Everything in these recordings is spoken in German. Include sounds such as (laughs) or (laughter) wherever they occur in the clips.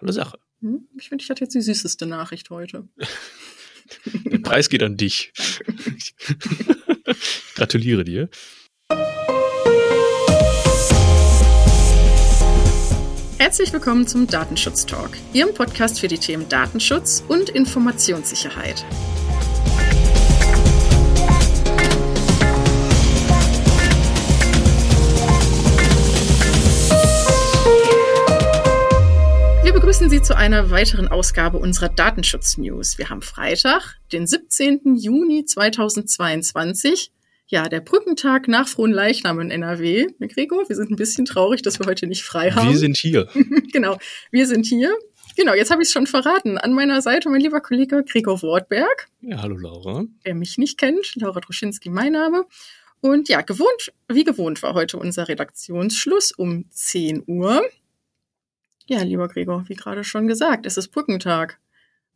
tolle Sache. Hm, ich finde, ich hatte jetzt die süßeste Nachricht heute. (laughs) Der Preis geht an dich. (laughs) Gratuliere dir. Herzlich willkommen zum Datenschutz Talk, Ihrem Podcast für die Themen Datenschutz und Informationssicherheit. Zu einer weiteren Ausgabe unserer Datenschutz-News. Wir haben Freitag, den 17. Juni 2022. Ja, der Brückentag nach Frohen Leichnam in NRW. Gregor, wir sind ein bisschen traurig, dass wir heute nicht frei haben. Wir sind hier. (laughs) genau, wir sind hier. Genau, jetzt habe ich es schon verraten. An meiner Seite mein lieber Kollege Gregor Wortberg. Ja, hallo Laura. Wer mich nicht kennt, Laura Droschinski mein Name. Und ja, gewohnt, wie gewohnt war heute unser Redaktionsschluss um 10 Uhr. Ja, lieber Gregor, wie gerade schon gesagt, es ist Brückentag.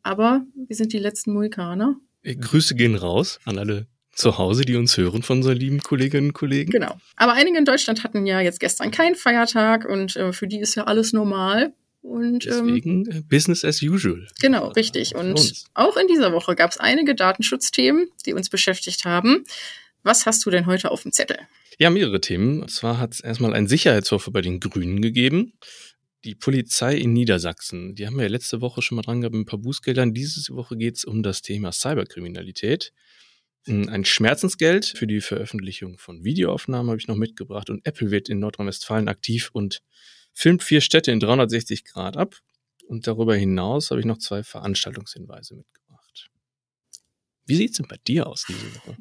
Aber wir sind die letzten Mohikaner. Grüße gehen raus an alle zu Hause, die uns hören von unseren lieben Kolleginnen und Kollegen. Genau. Aber einige in Deutschland hatten ja jetzt gestern keinen Feiertag und äh, für die ist ja alles normal. Und, ähm, Deswegen ähm, Business as usual. Genau, richtig. Und auch in dieser Woche gab es einige Datenschutzthemen, die uns beschäftigt haben. Was hast du denn heute auf dem Zettel? Ja, mehrere Themen. Und zwar hat es erstmal einen Sicherheitshofer bei den Grünen gegeben. Die Polizei in Niedersachsen, die haben wir letzte Woche schon mal dran gehabt mit ein paar Bußgeldern. Diese Woche geht es um das Thema Cyberkriminalität. Ein Schmerzensgeld für die Veröffentlichung von Videoaufnahmen habe ich noch mitgebracht und Apple wird in Nordrhein-Westfalen aktiv und filmt vier Städte in 360 Grad ab. Und darüber hinaus habe ich noch zwei Veranstaltungshinweise mitgebracht. Wie sieht es denn bei dir aus diese Woche?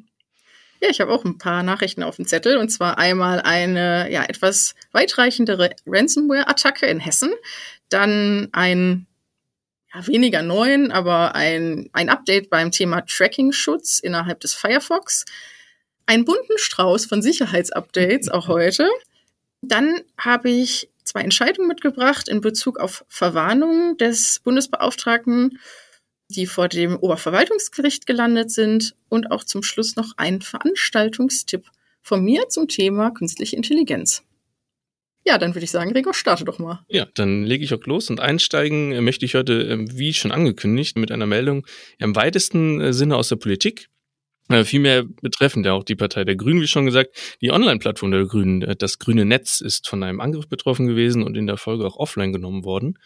Ja, ich habe auch ein paar Nachrichten auf dem Zettel. Und zwar einmal eine ja etwas weitreichendere Ransomware-Attacke in Hessen, dann ein ja, weniger neuen, aber ein, ein Update beim Thema Tracking-Schutz innerhalb des Firefox, einen bunten Strauß von Sicherheitsupdates auch heute. Dann habe ich zwei Entscheidungen mitgebracht in Bezug auf Verwarnungen des Bundesbeauftragten, die vor dem Oberverwaltungsgericht gelandet sind und auch zum Schluss noch ein Veranstaltungstipp von mir zum Thema künstliche Intelligenz. Ja, dann würde ich sagen, Gregor, starte doch mal. Ja, dann lege ich auch los und einsteigen äh, möchte ich heute, ähm, wie schon angekündigt, mit einer Meldung im weitesten äh, Sinne aus der Politik. Äh, vielmehr betreffend ja auch die Partei der Grünen, wie schon gesagt. Die Online-Plattform der Grünen, das grüne Netz, ist von einem Angriff betroffen gewesen und in der Folge auch offline genommen worden.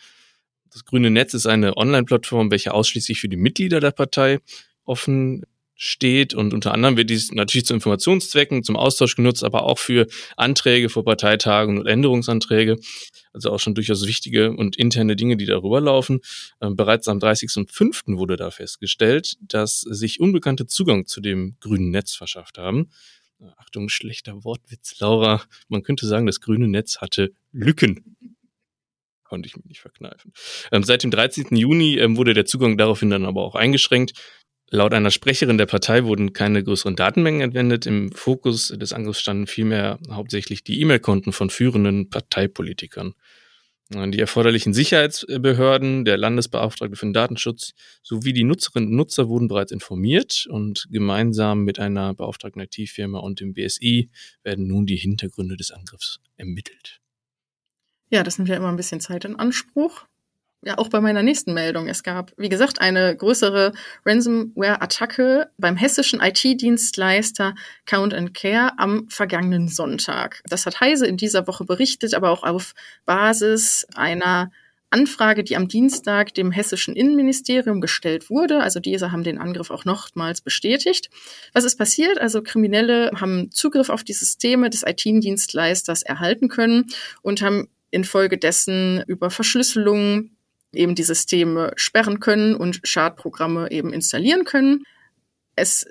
Das grüne Netz ist eine Online-Plattform, welche ausschließlich für die Mitglieder der Partei offen steht und unter anderem wird dies natürlich zu Informationszwecken, zum Austausch genutzt, aber auch für Anträge vor Parteitagen und Änderungsanträge, also auch schon durchaus wichtige und interne Dinge, die darüber laufen. Ähm, bereits am 30.05. wurde da festgestellt, dass sich Unbekannte Zugang zu dem grünen Netz verschafft haben. Achtung, schlechter Wortwitz, Laura. Man könnte sagen, das grüne Netz hatte Lücken konnte ich mir nicht verkneifen. Ähm, seit dem 13. Juni ähm, wurde der Zugang daraufhin dann aber auch eingeschränkt. Laut einer Sprecherin der Partei wurden keine größeren Datenmengen entwendet. Im Fokus des Angriffs standen vielmehr hauptsächlich die E-Mail-Konten von führenden Parteipolitikern. Die erforderlichen Sicherheitsbehörden, der Landesbeauftragte für den Datenschutz sowie die Nutzerinnen und Nutzer wurden bereits informiert und gemeinsam mit einer beauftragten IT-Firma und dem BSI werden nun die Hintergründe des Angriffs ermittelt. Ja, das nimmt ja immer ein bisschen Zeit in Anspruch ja auch bei meiner nächsten Meldung. Es gab, wie gesagt, eine größere Ransomware-Attacke beim hessischen IT-Dienstleister Count and Care am vergangenen Sonntag. Das hat Heise in dieser Woche berichtet, aber auch auf Basis einer Anfrage, die am Dienstag dem hessischen Innenministerium gestellt wurde. Also diese haben den Angriff auch nochmals bestätigt. Was ist passiert? Also Kriminelle haben Zugriff auf die Systeme des IT-Dienstleisters erhalten können und haben infolgedessen über Verschlüsselung eben die Systeme sperren können und Schadprogramme eben installieren können. Es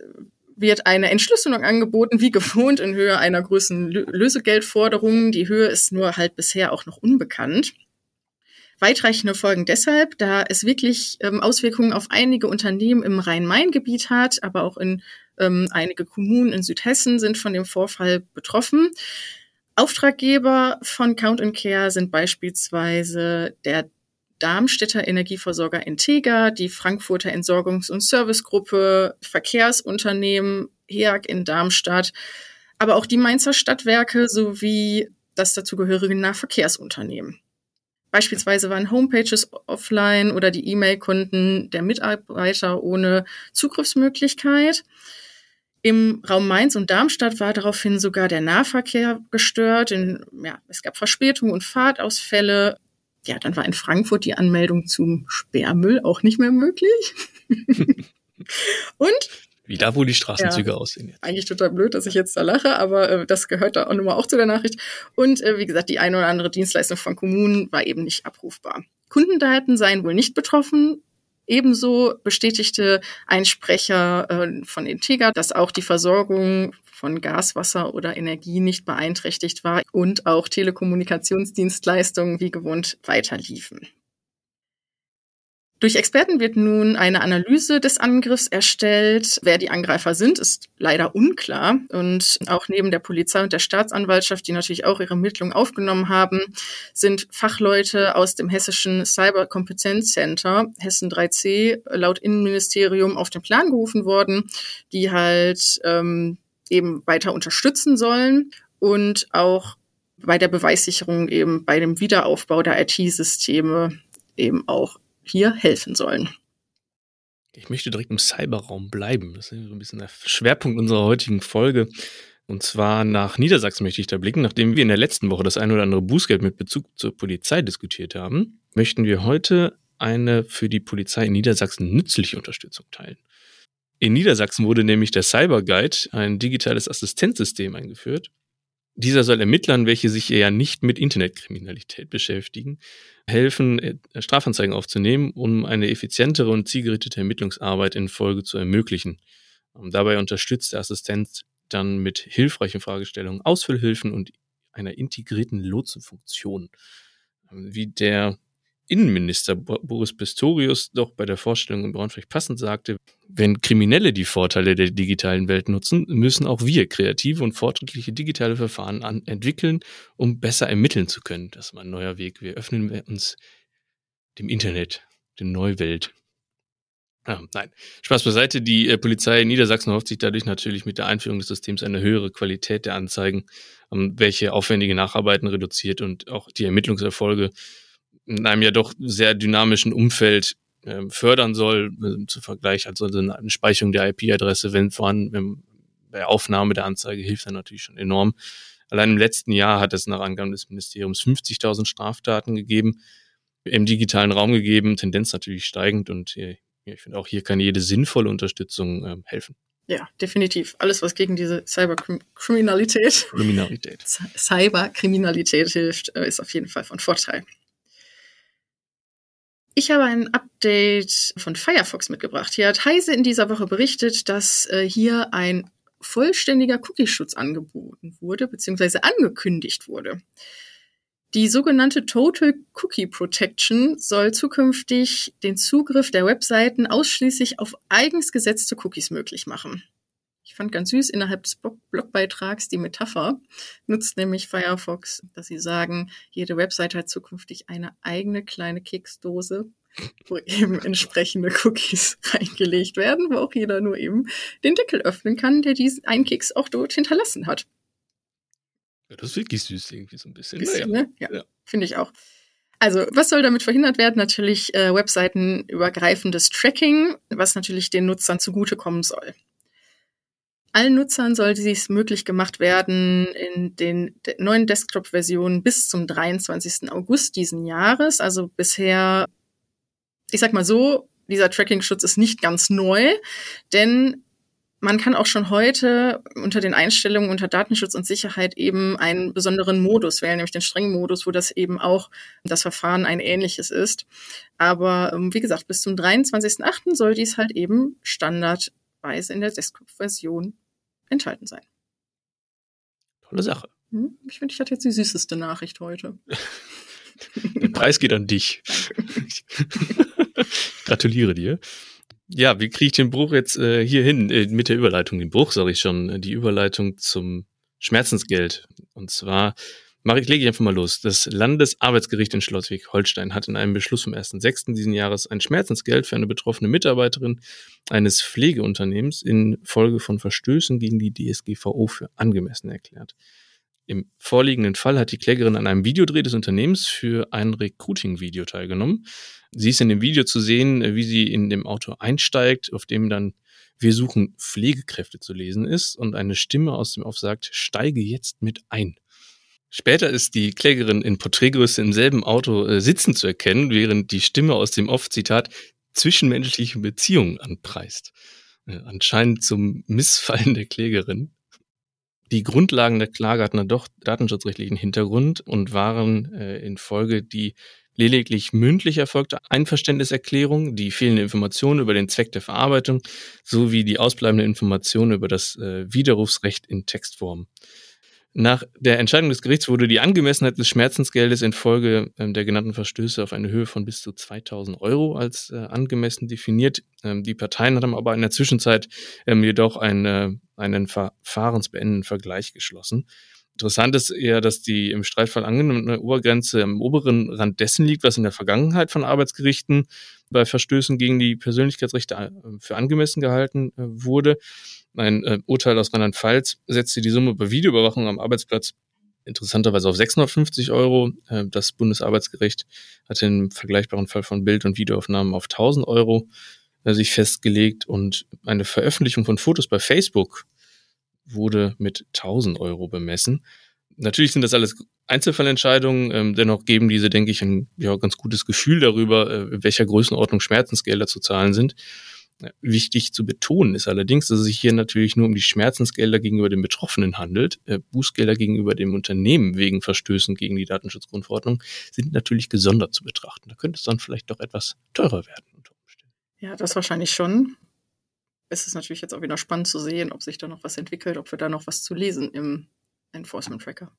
wird eine Entschlüsselung angeboten, wie gewohnt, in Höhe einer größeren Lösegeldforderung. Die Höhe ist nur halt bisher auch noch unbekannt. Weitreichende Folgen deshalb, da es wirklich ähm, Auswirkungen auf einige Unternehmen im Rhein-Main-Gebiet hat, aber auch in ähm, einige Kommunen in Südhessen sind von dem Vorfall betroffen. Auftraggeber von Count Care sind beispielsweise der Darmstädter Energieversorger Integra, die Frankfurter Entsorgungs- und Servicegruppe, Verkehrsunternehmen HEAG in Darmstadt, aber auch die Mainzer Stadtwerke sowie das dazugehörige Nahverkehrsunternehmen. Beispielsweise waren Homepages offline oder die E-Mail-Konten der Mitarbeiter ohne Zugriffsmöglichkeit. Im Raum Mainz und Darmstadt war daraufhin sogar der Nahverkehr gestört. In, ja, es gab Verspätungen und Fahrtausfälle. Ja, dann war in Frankfurt die Anmeldung zum Sperrmüll auch nicht mehr möglich. und wie da wohl die Straßenzüge ja, aussehen. Jetzt. Eigentlich total blöd, dass ich jetzt da lache, aber äh, das gehört da auch nochmal auch zu der Nachricht. Und äh, wie gesagt, die eine oder andere Dienstleistung von Kommunen war eben nicht abrufbar. Kundendaten seien wohl nicht betroffen. Ebenso bestätigte ein Sprecher äh, von Integra, dass auch die Versorgung von Gas, Wasser oder Energie nicht beeinträchtigt war und auch Telekommunikationsdienstleistungen wie gewohnt weiterliefen. Durch Experten wird nun eine Analyse des Angriffs erstellt. Wer die Angreifer sind, ist leider unklar. Und auch neben der Polizei und der Staatsanwaltschaft, die natürlich auch ihre Ermittlungen aufgenommen haben, sind Fachleute aus dem hessischen Cyberkompetenzcenter Hessen 3C laut Innenministerium auf den Plan gerufen worden, die halt ähm, eben weiter unterstützen sollen und auch bei der Beweissicherung eben bei dem Wiederaufbau der IT-Systeme eben auch hier helfen sollen. Ich möchte direkt im Cyberraum bleiben. Das ist so ein bisschen der Schwerpunkt unserer heutigen Folge. Und zwar nach Niedersachsen möchte ich da blicken. Nachdem wir in der letzten Woche das ein oder andere Bußgeld mit Bezug zur Polizei diskutiert haben, möchten wir heute eine für die Polizei in Niedersachsen nützliche Unterstützung teilen. In Niedersachsen wurde nämlich der Cyberguide, ein digitales Assistenzsystem, eingeführt, dieser soll Ermittlern, welche sich eher nicht mit Internetkriminalität beschäftigen, helfen, äh, Strafanzeigen aufzunehmen, um eine effizientere und zielgerichtete Ermittlungsarbeit in Folge zu ermöglichen. Und dabei unterstützt der Assistent dann mit hilfreichen Fragestellungen, Ausfüllhilfen und einer integrierten Lotsenfunktion. Wie der Innenminister Boris Pistorius doch bei der Vorstellung in Braunschweig passend sagte, wenn Kriminelle die Vorteile der digitalen Welt nutzen, müssen auch wir kreative und fortschrittliche digitale Verfahren an entwickeln, um besser ermitteln zu können. Das ist mal ein neuer Weg. Wir öffnen uns dem Internet, der Neuwelt. Ah, nein, Spaß beiseite. Die äh, Polizei in Niedersachsen hofft sich dadurch natürlich mit der Einführung des Systems eine höhere Qualität der Anzeigen, ähm, welche aufwendige Nacharbeiten reduziert und auch die Ermittlungserfolge in einem ja doch sehr dynamischen Umfeld äh, fördern soll, äh, zu Vergleich also eine Speicherung der IP-Adresse, wenn vorhanden, bei Aufnahme der Anzeige hilft dann natürlich schon enorm. Allein im letzten Jahr hat es nach Angaben des Ministeriums 50.000 Straftaten gegeben, im digitalen Raum gegeben, Tendenz natürlich steigend und äh, ich finde auch hier kann jede sinnvolle Unterstützung äh, helfen. Ja, definitiv. Alles, was gegen diese Cyberkriminalität, Kriminalität. Cyberkriminalität hilft, äh, ist auf jeden Fall von Vorteil. Ich habe ein Update von Firefox mitgebracht. Hier hat Heise in dieser Woche berichtet, dass äh, hier ein vollständiger Cookie-Schutz angeboten wurde, beziehungsweise angekündigt wurde. Die sogenannte Total Cookie Protection soll zukünftig den Zugriff der Webseiten ausschließlich auf eigens gesetzte Cookies möglich machen fand ganz süß innerhalb des Blogbeitrags die Metapher, nutzt nämlich Firefox, dass sie sagen, jede Website hat zukünftig eine eigene kleine Keksdose, wo eben (laughs) entsprechende Cookies (laughs) reingelegt werden, wo auch jeder nur eben den Deckel öffnen kann, der diesen einen Keks auch dort hinterlassen hat. Ja, das ist wirklich süß irgendwie so ein bisschen. bisschen naja. ne? Ja, ja. finde ich auch. Also, was soll damit verhindert werden? Natürlich äh, webseitenübergreifendes Tracking, was natürlich den Nutzern zugutekommen soll. Allen Nutzern soll dies möglich gemacht werden in den neuen Desktop-Versionen bis zum 23. August diesen Jahres. Also bisher, ich sag mal so, dieser Tracking-Schutz ist nicht ganz neu, denn man kann auch schon heute unter den Einstellungen unter Datenschutz und Sicherheit eben einen besonderen Modus wählen, nämlich den strengen Modus, wo das eben auch das Verfahren ein ähnliches ist. Aber ähm, wie gesagt, bis zum 23.8. soll dies halt eben standardweise in der Desktop-Version enthalten sein. Tolle Sache. Hm? Ich finde, ich hatte jetzt die süßeste Nachricht heute. (laughs) Der Preis geht an dich. (laughs) Gratuliere dir. Ja, wie kriege ich den Bruch jetzt äh, hier hin? Äh, mit der Überleitung, den Bruch sage ich schon, äh, die Überleitung zum Schmerzensgeld. Und zwar mache ich, lege ich einfach mal los. Das Landesarbeitsgericht in Schleswig-Holstein hat in einem Beschluss vom 1.6. diesen Jahres ein Schmerzensgeld für eine betroffene Mitarbeiterin eines Pflegeunternehmens in Folge von Verstößen gegen die DSGVO für angemessen erklärt. Im vorliegenden Fall hat die Klägerin an einem Videodreh des Unternehmens für ein Recruiting-Video teilgenommen. Sie ist in dem Video zu sehen, wie sie in dem Auto einsteigt, auf dem dann wir suchen Pflegekräfte zu lesen ist und eine Stimme aus dem Off sagt, steige jetzt mit ein. Später ist die Klägerin in Porträtgröße im selben Auto äh, sitzen zu erkennen, während die Stimme aus dem Off, Zitat, zwischenmenschliche Beziehungen anpreist. Äh, anscheinend zum Missfallen der Klägerin. Die Grundlagen der Klage hatten dann doch datenschutzrechtlichen Hintergrund und waren äh, in Folge die lediglich mündlich erfolgte Einverständniserklärung, die fehlende Informationen über den Zweck der Verarbeitung sowie die ausbleibende Information über das äh, Widerrufsrecht in Textform. Nach der Entscheidung des Gerichts wurde die Angemessenheit des Schmerzensgeldes infolge ähm, der genannten Verstöße auf eine Höhe von bis zu 2000 Euro als äh, angemessen definiert. Ähm, die Parteien haben aber in der Zwischenzeit ähm, jedoch ein, äh, einen verfahrensbeendenden Vergleich geschlossen. Interessant ist eher, dass die im Streitfall angenommene Obergrenze am oberen Rand dessen liegt, was in der Vergangenheit von Arbeitsgerichten bei Verstößen gegen die Persönlichkeitsrechte äh, für angemessen gehalten äh, wurde. Ein äh, Urteil aus Rheinland-Pfalz setzte die Summe bei Videoüberwachung am Arbeitsplatz interessanterweise auf 650 Euro. Das Bundesarbeitsgericht hatte im vergleichbaren Fall von Bild- und Videoaufnahmen auf 1000 Euro sich festgelegt und eine Veröffentlichung von Fotos bei Facebook wurde mit 1000 Euro bemessen. Natürlich sind das alles Einzelfallentscheidungen, ähm, dennoch geben diese, denke ich, ein ja, ganz gutes Gefühl darüber, äh, welcher Größenordnung Schmerzensgelder zu zahlen sind. Wichtig zu betonen ist allerdings, dass es sich hier natürlich nur um die Schmerzensgelder gegenüber den Betroffenen handelt. Äh, Bußgelder gegenüber dem Unternehmen wegen Verstößen gegen die Datenschutzgrundverordnung sind natürlich gesondert zu betrachten. Da könnte es dann vielleicht doch etwas teurer werden. Ja, das wahrscheinlich schon ist es natürlich jetzt auch wieder spannend zu sehen, ob sich da noch was entwickelt, ob wir da noch was zu lesen im Enforcement Tracker.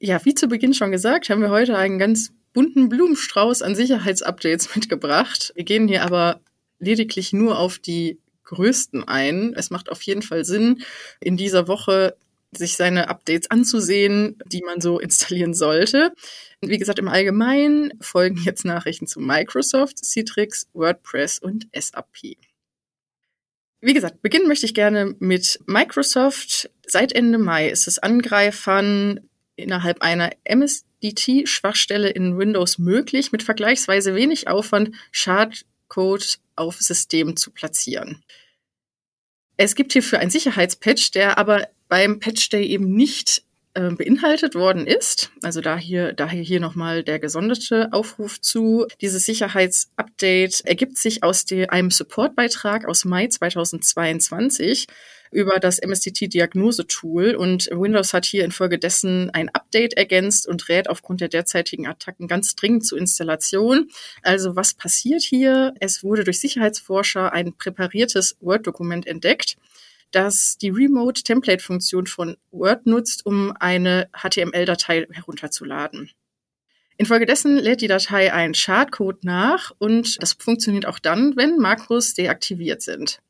Ja, wie zu Beginn schon gesagt, haben wir heute einen ganz bunten Blumenstrauß an Sicherheitsupdates (laughs) mitgebracht. Wir gehen hier aber lediglich nur auf die größten ein. Es macht auf jeden Fall Sinn, in dieser Woche sich seine Updates anzusehen, die man so installieren sollte. Wie gesagt, im Allgemeinen folgen jetzt Nachrichten zu Microsoft, Citrix, WordPress und SAP. Wie gesagt, beginnen möchte ich gerne mit Microsoft. Seit Ende Mai ist es Angreifern innerhalb einer MSDT-Schwachstelle in Windows möglich, mit vergleichsweise wenig Aufwand Schadcode auf System zu platzieren. Es gibt hierfür einen Sicherheitspatch, der aber beim Patch Day eben nicht äh, beinhaltet worden ist. Also da hier, daher hier nochmal der gesonderte Aufruf zu. Dieses Sicherheitsupdate ergibt sich aus dem, einem Supportbeitrag aus Mai 2022 über das MSTT-Diagnose-Tool und Windows hat hier infolgedessen ein Update ergänzt und rät aufgrund der derzeitigen Attacken ganz dringend zur Installation. Also was passiert hier? Es wurde durch Sicherheitsforscher ein präpariertes Word-Dokument entdeckt, das die Remote-Template-Funktion von Word nutzt, um eine HTML-Datei herunterzuladen. Infolgedessen lädt die Datei einen Schadcode nach und das funktioniert auch dann, wenn Makros deaktiviert sind.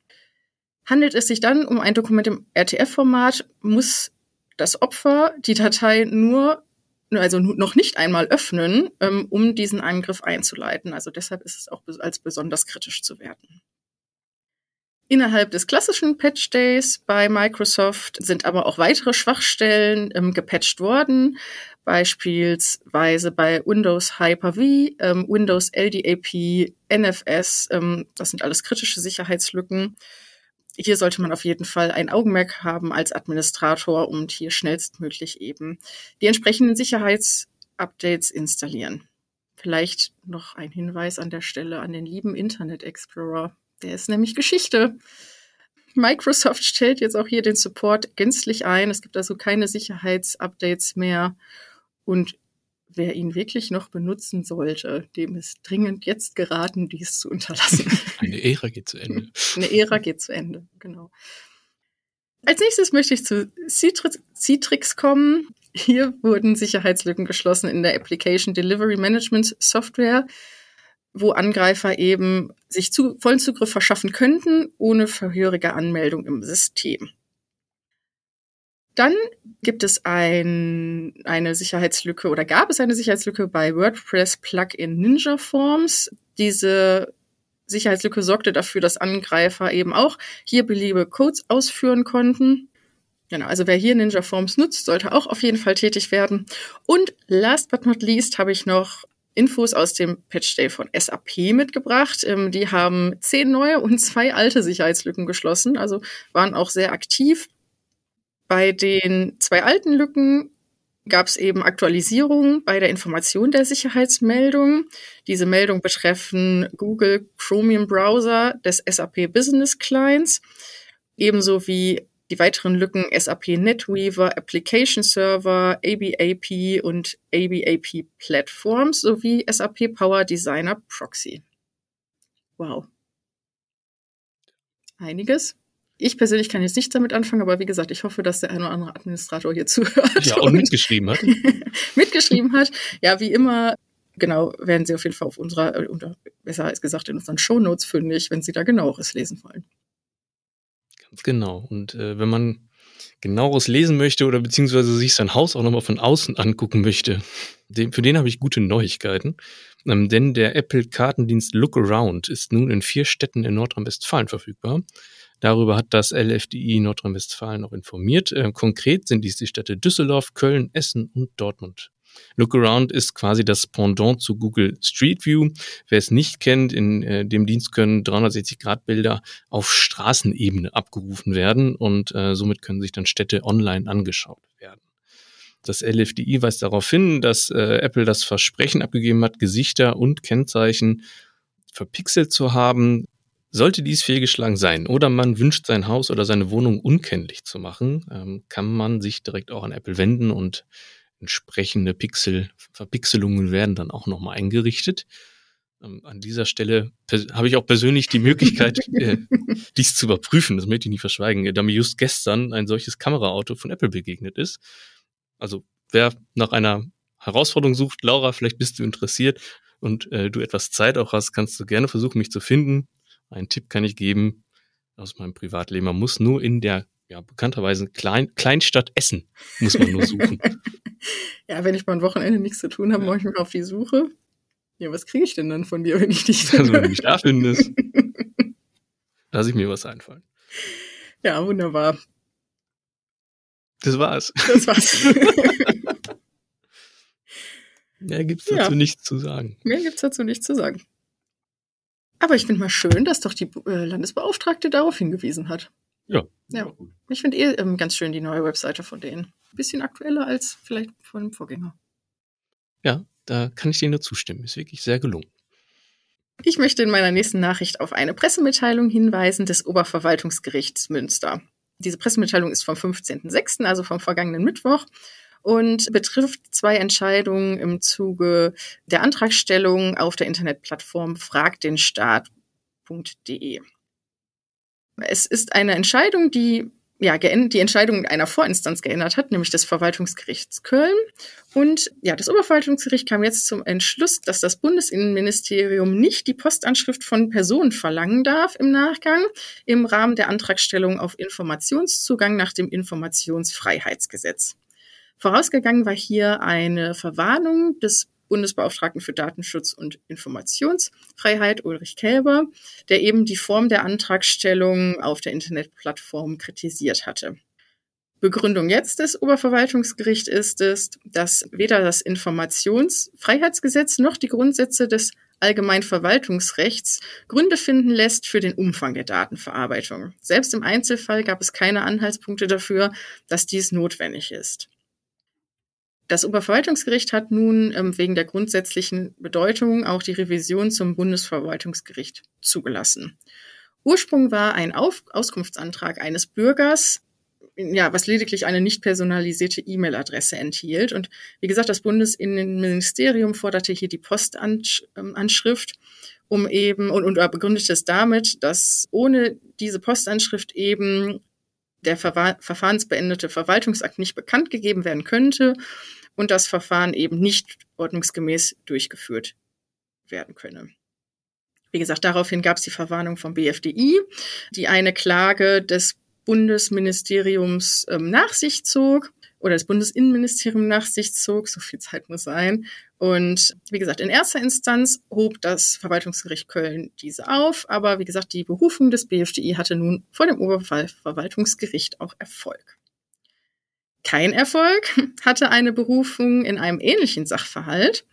Handelt es sich dann um ein Dokument im RTF-Format, muss das Opfer die Datei nur, also noch nicht einmal öffnen, ähm, um diesen Angriff einzuleiten. Also deshalb ist es auch als besonders kritisch zu werten. Innerhalb des klassischen Patch Days bei Microsoft sind aber auch weitere Schwachstellen ähm, gepatcht worden, beispielsweise bei Windows Hyper-V, ähm, Windows LDAP, NFS, ähm, das sind alles kritische Sicherheitslücken. Hier sollte man auf jeden Fall ein Augenmerk haben als Administrator und hier schnellstmöglich eben die entsprechenden Sicherheitsupdates installieren. Vielleicht noch ein Hinweis an der Stelle an den lieben Internet Explorer der ist nämlich Geschichte. Microsoft stellt jetzt auch hier den Support gänzlich ein. Es gibt also keine Sicherheitsupdates mehr. Und wer ihn wirklich noch benutzen sollte, dem ist dringend jetzt geraten, dies zu unterlassen. (laughs) Eine Ära geht zu Ende. Eine Ära geht zu Ende, genau. Als nächstes möchte ich zu Citrix kommen. Hier wurden Sicherheitslücken geschlossen in der Application Delivery Management Software wo Angreifer eben sich zu, vollen Zugriff verschaffen könnten, ohne vorherige Anmeldung im System. Dann gibt es ein, eine Sicherheitslücke oder gab es eine Sicherheitslücke bei WordPress Plugin Ninja Forms. Diese Sicherheitslücke sorgte dafür, dass Angreifer eben auch hier beliebige Codes ausführen konnten. Genau, also wer hier Ninja Forms nutzt, sollte auch auf jeden Fall tätig werden. Und last but not least habe ich noch Infos aus dem Patch Day von SAP mitgebracht. Ähm, die haben zehn neue und zwei alte Sicherheitslücken geschlossen, also waren auch sehr aktiv. Bei den zwei alten Lücken gab es eben Aktualisierungen bei der Information der Sicherheitsmeldung. Diese Meldungen betreffen Google Chromium Browser des SAP Business Clients, ebenso wie die weiteren Lücken SAP NetWeaver, Application Server, ABAP und ABAP Platforms sowie SAP Power Designer Proxy. Wow. Einiges. Ich persönlich kann jetzt nichts damit anfangen, aber wie gesagt, ich hoffe, dass der eine oder andere Administrator hier zuhört. Ja, und, und mitgeschrieben hat. (laughs) mitgeschrieben hat. Ja, wie immer, genau, werden Sie auf jeden Fall auf unserer, äh, unter, besser als gesagt, in unseren Shownotes fündig, wenn Sie da genaueres lesen wollen. Genau. Und äh, wenn man genaueres lesen möchte oder beziehungsweise sich sein Haus auch nochmal von außen (laughs) angucken möchte, den, für den habe ich gute Neuigkeiten. Ähm, denn der Apple-Kartendienst Look Around ist nun in vier Städten in Nordrhein-Westfalen verfügbar. Darüber hat das LFDI Nordrhein-Westfalen noch informiert. Äh, konkret sind dies die Städte Düsseldorf, Köln, Essen und Dortmund. Lookaround ist quasi das Pendant zu Google Street View. Wer es nicht kennt, in äh, dem Dienst können 360-Grad-Bilder auf Straßenebene abgerufen werden und äh, somit können sich dann Städte online angeschaut werden. Das LFDI weist darauf hin, dass äh, Apple das Versprechen abgegeben hat, Gesichter und Kennzeichen verpixelt zu haben. Sollte dies fehlgeschlagen sein oder man wünscht sein Haus oder seine Wohnung unkenntlich zu machen, ähm, kann man sich direkt auch an Apple wenden und entsprechende Pixel, Verpixelungen werden dann auch nochmal eingerichtet. Ähm, an dieser Stelle habe ich auch persönlich die Möglichkeit, (laughs) äh, dies zu überprüfen. Das möchte ich nicht verschweigen, da mir just gestern ein solches Kameraauto von Apple begegnet ist. Also wer nach einer Herausforderung sucht, Laura, vielleicht bist du interessiert und äh, du etwas Zeit auch hast, kannst du gerne versuchen, mich zu finden. Einen Tipp kann ich geben aus meinem Privatleben. Man muss nur in der ja, bekannterweise Klein, Kleinstadt Essen muss man nur suchen. (laughs) (laughs) ja, wenn ich mal ein Wochenende nichts zu tun habe, ja. mache ich mich auf die Suche. Ja, was kriege ich denn dann von dir, wenn ich dich finde? Also, wenn du mich (laughs) da findest, lasse ich mir was einfallen. Ja, wunderbar. Das war's. Das war's. (laughs) Mehr gibt's dazu ja. nichts zu sagen. Mehr gibt's dazu nichts zu sagen. Aber ich finde mal schön, dass doch die äh, Landesbeauftragte darauf hingewiesen hat. Ja. Ja. Ich finde eh ähm, ganz schön die neue Webseite von denen. Bisschen aktueller als vielleicht von dem Vorgänger. Ja, da kann ich dir nur zustimmen. Ist wirklich sehr gelungen. Ich möchte in meiner nächsten Nachricht auf eine Pressemitteilung hinweisen des Oberverwaltungsgerichts Münster. Diese Pressemitteilung ist vom 15.06., also vom vergangenen Mittwoch und betrifft zwei Entscheidungen im Zuge der Antragstellung auf der Internetplattform fragdenstaat.de. Es ist eine Entscheidung, die ja, die Entscheidung einer Vorinstanz geändert hat, nämlich des Verwaltungsgerichts Köln. Und ja, das Oberverwaltungsgericht kam jetzt zum Entschluss, dass das Bundesinnenministerium nicht die Postanschrift von Personen verlangen darf im Nachgang im Rahmen der Antragstellung auf Informationszugang nach dem Informationsfreiheitsgesetz. Vorausgegangen war hier eine Verwarnung des Bundesbeauftragten für Datenschutz und Informationsfreiheit, Ulrich Kälber, der eben die Form der Antragstellung auf der Internetplattform kritisiert hatte. Begründung jetzt des Oberverwaltungsgerichts ist es, dass weder das Informationsfreiheitsgesetz noch die Grundsätze des Allgemeinverwaltungsrechts Gründe finden lässt für den Umfang der Datenverarbeitung. Selbst im Einzelfall gab es keine Anhaltspunkte dafür, dass dies notwendig ist. Das Oberverwaltungsgericht hat nun ähm, wegen der grundsätzlichen Bedeutung auch die Revision zum Bundesverwaltungsgericht zugelassen. Ursprung war ein Auf Auskunftsantrag eines Bürgers, ja, was lediglich eine nicht personalisierte E-Mail-Adresse enthielt. Und wie gesagt, das Bundesinnenministerium forderte hier die Postanschrift, um eben und, und begründete es damit, dass ohne diese Postanschrift eben der Verwa verfahrensbeendete Verwaltungsakt nicht bekannt gegeben werden könnte und das Verfahren eben nicht ordnungsgemäß durchgeführt werden könne. Wie gesagt, daraufhin gab es die Verwarnung vom BFDI, die eine Klage des Bundesministeriums ähm, nach sich zog oder das Bundesinnenministerium nach sich zog, so viel Zeit muss sein. Und wie gesagt, in erster Instanz hob das Verwaltungsgericht Köln diese auf, aber wie gesagt, die Berufung des BFDI hatte nun vor dem Oberverwaltungsgericht auch Erfolg. kein Erfolg, (laughs) hatte eine Berufung in einem ähnlichen Sachverhalt.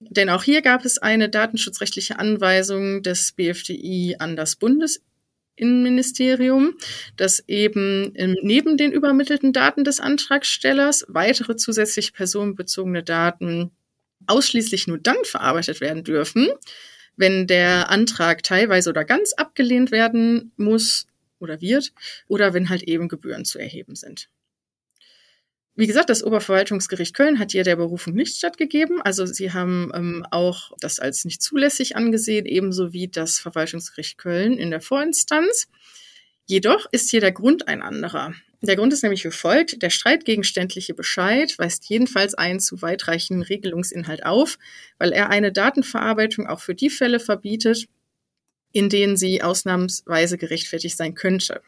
Denn auch hier gab es eine datenschutzrechtliche Anweisung des BFDI an das Bundesinnenministerium, dass eben neben den übermittelten Daten des Antragstellers weitere zusätzlich personenbezogene Daten ausschließlich nur dann verarbeitet werden dürfen, wenn der Antrag teilweise oder ganz abgelehnt werden muss oder wird oder wenn halt eben Gebühren zu erheben sind. Wie gesagt, das Oberverwaltungsgericht Köln hat hier der Berufung nicht stattgegeben. Also sie haben ähm, auch das als nicht zulässig angesehen, ebenso wie das Verwaltungsgericht Köln in der Vorinstanz. Jedoch ist hier der Grund ein anderer. Der Grund ist nämlich wie folgt. Der streitgegenständliche Bescheid weist jedenfalls einen zu weitreichenden Regelungsinhalt auf, weil er eine Datenverarbeitung auch für die Fälle verbietet, in denen sie ausnahmsweise gerechtfertigt sein könnte.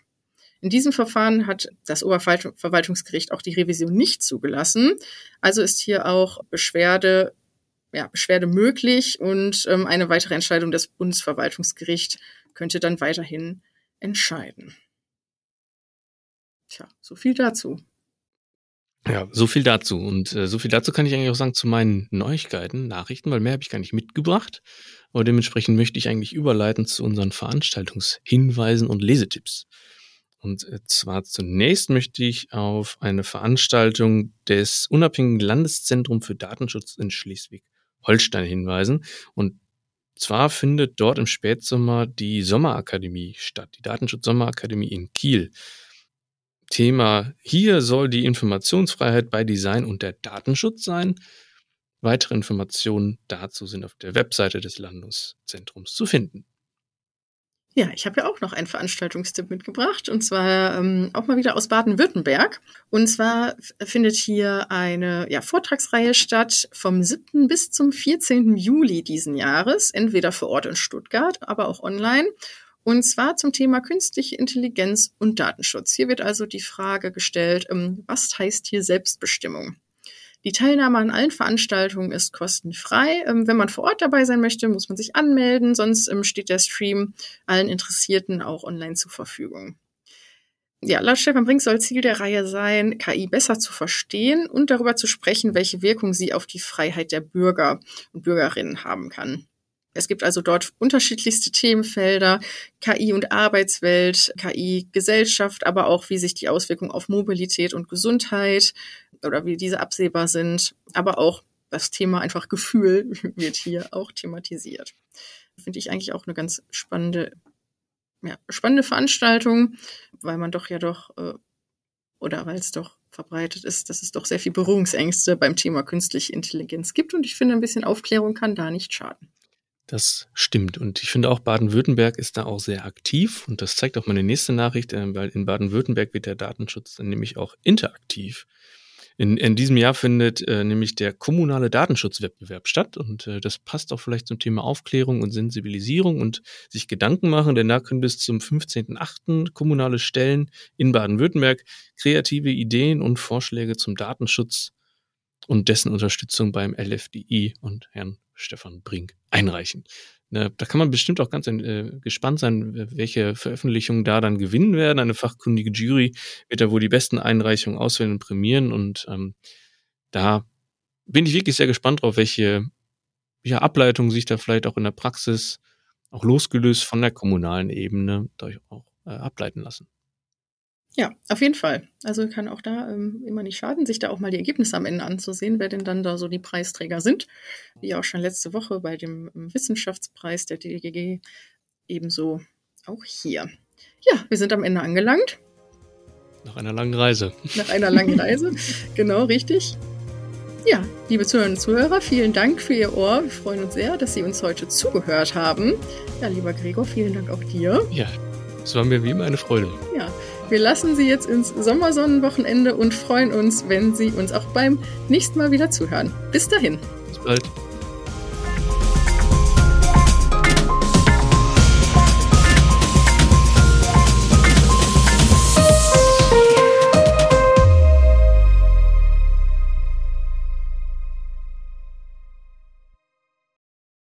In diesem Verfahren hat das Oberverwaltungsgericht auch die Revision nicht zugelassen. Also ist hier auch Beschwerde, ja, Beschwerde möglich und ähm, eine weitere Entscheidung des Bundesverwaltungsgerichts könnte dann weiterhin entscheiden. Tja, so viel dazu. Ja, so viel dazu. Und äh, so viel dazu kann ich eigentlich auch sagen zu meinen Neuigkeiten, Nachrichten, weil mehr habe ich gar nicht mitgebracht. Aber dementsprechend möchte ich eigentlich überleiten zu unseren Veranstaltungshinweisen und Lesetipps. Und äh, zwar zunächst möchte ich auf eine Veranstaltung des unabhängigen Landeszentrums für Datenschutz in Schleswig-Holstein hinweisen. Und zwar findet dort im Spätsommer die Sommerakademie statt, die Datenschutz-Sommerakademie in Kiel. Thema hier soll die Informationsfreiheit bei Design und der Datenschutz sein. Weitere Informationen dazu sind auf der Webseite des Landeszentrums zu finden. Ja, ich habe ja auch noch einen Veranstaltungstipp mitgebracht und zwar ähm, auch mal wieder aus Baden-Württemberg. Und zwar findet hier eine ja, Vortragsreihe statt vom 7. bis zum 14. Juli diesen Jahres, entweder vor Ort in Stuttgart, aber auch online. Und zwar zum Thema künstliche Intelligenz und Datenschutz. Hier wird also die Frage gestellt, ähm, was heißt hier Selbstbestimmung? Die Teilnahme an allen Veranstaltungen ist kostenfrei. Ähm, wenn man vor Ort dabei sein möchte, muss man sich anmelden, sonst ähm, steht der Stream allen Interessierten auch online zur Verfügung. Ja, laut Stefan Brink soll Ziel der Reihe sein, KI besser zu verstehen und darüber zu sprechen, welche Wirkung sie auf die Freiheit der Bürger und Bürgerinnen haben kann. Es gibt also dort unterschiedlichste Themenfelder, KI und Arbeitswelt, KI Gesellschaft, aber auch wie sich die Auswirkungen auf Mobilität und Gesundheit oder wie diese absehbar sind, aber auch das Thema einfach Gefühl (laughs) wird hier auch thematisiert. Finde ich eigentlich auch eine ganz spannende, ja, spannende Veranstaltung, weil man doch ja doch, äh, oder weil es doch verbreitet ist, dass es doch sehr viel Berührungsängste beim Thema künstliche Intelligenz gibt. Und ich finde, ein bisschen Aufklärung kann da nicht schaden. Das stimmt. Und ich finde auch Baden-Württemberg ist da auch sehr aktiv. Und das zeigt auch meine nächste Nachricht, äh, weil in Baden-Württemberg wird der Datenschutz dann nämlich auch interaktiv. In, in diesem Jahr findet äh, nämlich der kommunale Datenschutzwettbewerb statt und äh, das passt auch vielleicht zum Thema Aufklärung und Sensibilisierung und sich Gedanken machen, denn da können bis zum 15.8. kommunale Stellen in Baden-Württemberg kreative Ideen und Vorschläge zum Datenschutz und dessen Unterstützung beim LFDI und Herrn Stefan Brink einreichen. Da kann man bestimmt auch ganz äh, gespannt sein, welche Veröffentlichungen da dann gewinnen werden. Eine fachkundige Jury wird da wohl die besten Einreichungen auswählen und prämieren. Und ähm, da bin ich wirklich sehr gespannt drauf, welche ja, Ableitungen sich da vielleicht auch in der Praxis, auch losgelöst von der kommunalen Ebene, auch äh, ableiten lassen. Ja, auf jeden Fall. Also kann auch da ähm, immer nicht schaden, sich da auch mal die Ergebnisse am Ende anzusehen, wer denn dann da so die Preisträger sind. Wie auch schon letzte Woche bei dem ähm, Wissenschaftspreis der DGG ebenso auch hier. Ja, wir sind am Ende angelangt. Nach einer langen Reise. Nach einer langen (laughs) Reise, genau richtig. Ja, liebe Zuhörerinnen und Zuhörer, vielen Dank für Ihr Ohr. Wir freuen uns sehr, dass Sie uns heute zugehört haben. Ja, lieber Gregor, vielen Dank auch dir. Ja, es war mir wie immer eine Freude. Ja, wir lassen Sie jetzt ins Sommersonnenwochenende und freuen uns, wenn Sie uns auch beim nächsten Mal wieder zuhören. Bis dahin. Bis bald.